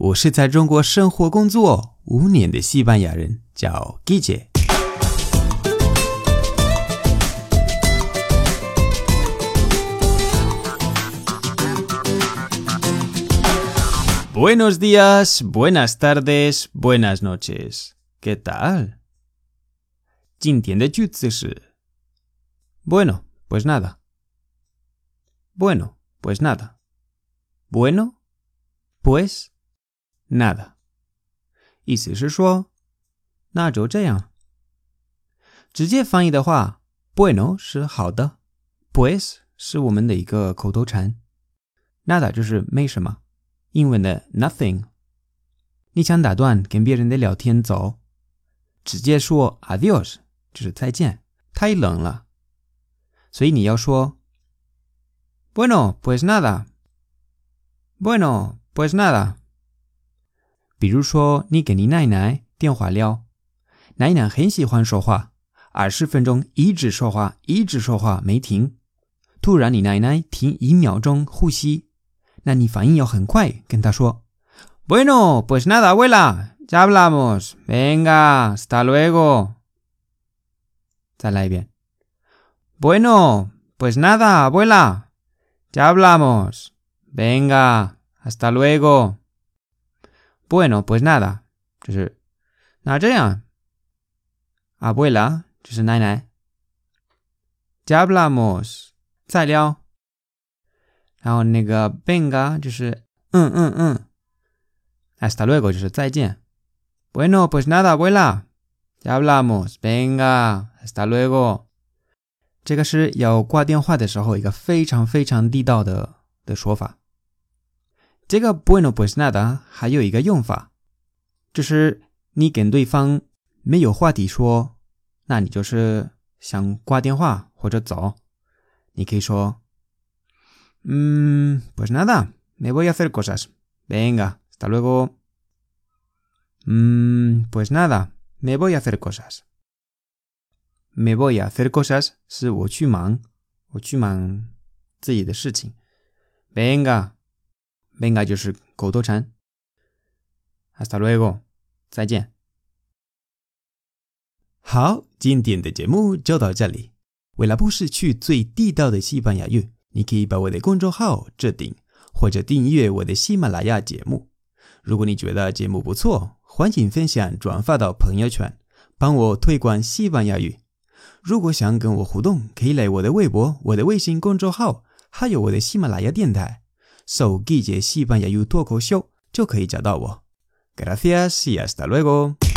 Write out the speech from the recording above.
我是在中国生活工作五年的西班牙人，叫 Guille。Buenos días, buenas tardes, buenas noches. ¿Qué tal? 今天的句子是 Bueno, pues nada. Bueno, pues nada. Bueno, pues nada. 意思是说，那就这样。直接翻译的话，bueno 是好的，pues 是我们的一个口头禅，nada 就是没什么。英文的 nothing。你想打断跟别人的聊天走，直接说 adios 就是再见，太冷了，所以你要说 bueno pues nada。bueno pues nada。比如说你跟你奶奶电话聊，奶奶很喜欢说话，二十分钟一直说话，一直说话没停，突然你奶奶停一秒钟呼吸。那你反应要很快，跟他说：“Bueno, pues nada, abuela, ya hablamos. Venga, hasta luego。”再来一遍：“Bueno, pues nada, abuela, ya hablamos. Venga, hasta luego。”Bueno, pues nada，就是那这样，abuela 就是奶奶，ya hablamos 再聊。然后那个 venga 就是嗯嗯嗯，hasta luego 就是再见。Bueno, pues nada, abuela, ya hablamos. Venga, hasta luego。这个是要挂电话的时候一个非常非常地道的的说法。这个 bueno pues nada 还有一个用法，就是你跟对方没有话题说，那你就是想挂电话或者走，你可以说。Mm, pues nada, me voy a hacer cosas. Venga, hasta luego. Mm, pues nada, me voy a hacer cosas. Me voy a hacer cosas 是我去忙，我去忙自己的事情 Venga, venga Hasta luego，再见。好，今天的节目就到这里。为了不失去最地道的西班牙语。你可以把我的公众号置顶，或者订阅我的喜马拉雅节目。如果你觉得节目不错，欢迎分享转发到朋友圈，帮我推广西班牙语。如果想跟我互动，可以来我的微博、我的微信公众号，还有我的喜马拉雅电台，搜“季节西班牙语脱口秀”就可以找到我。Gracias y hasta luego。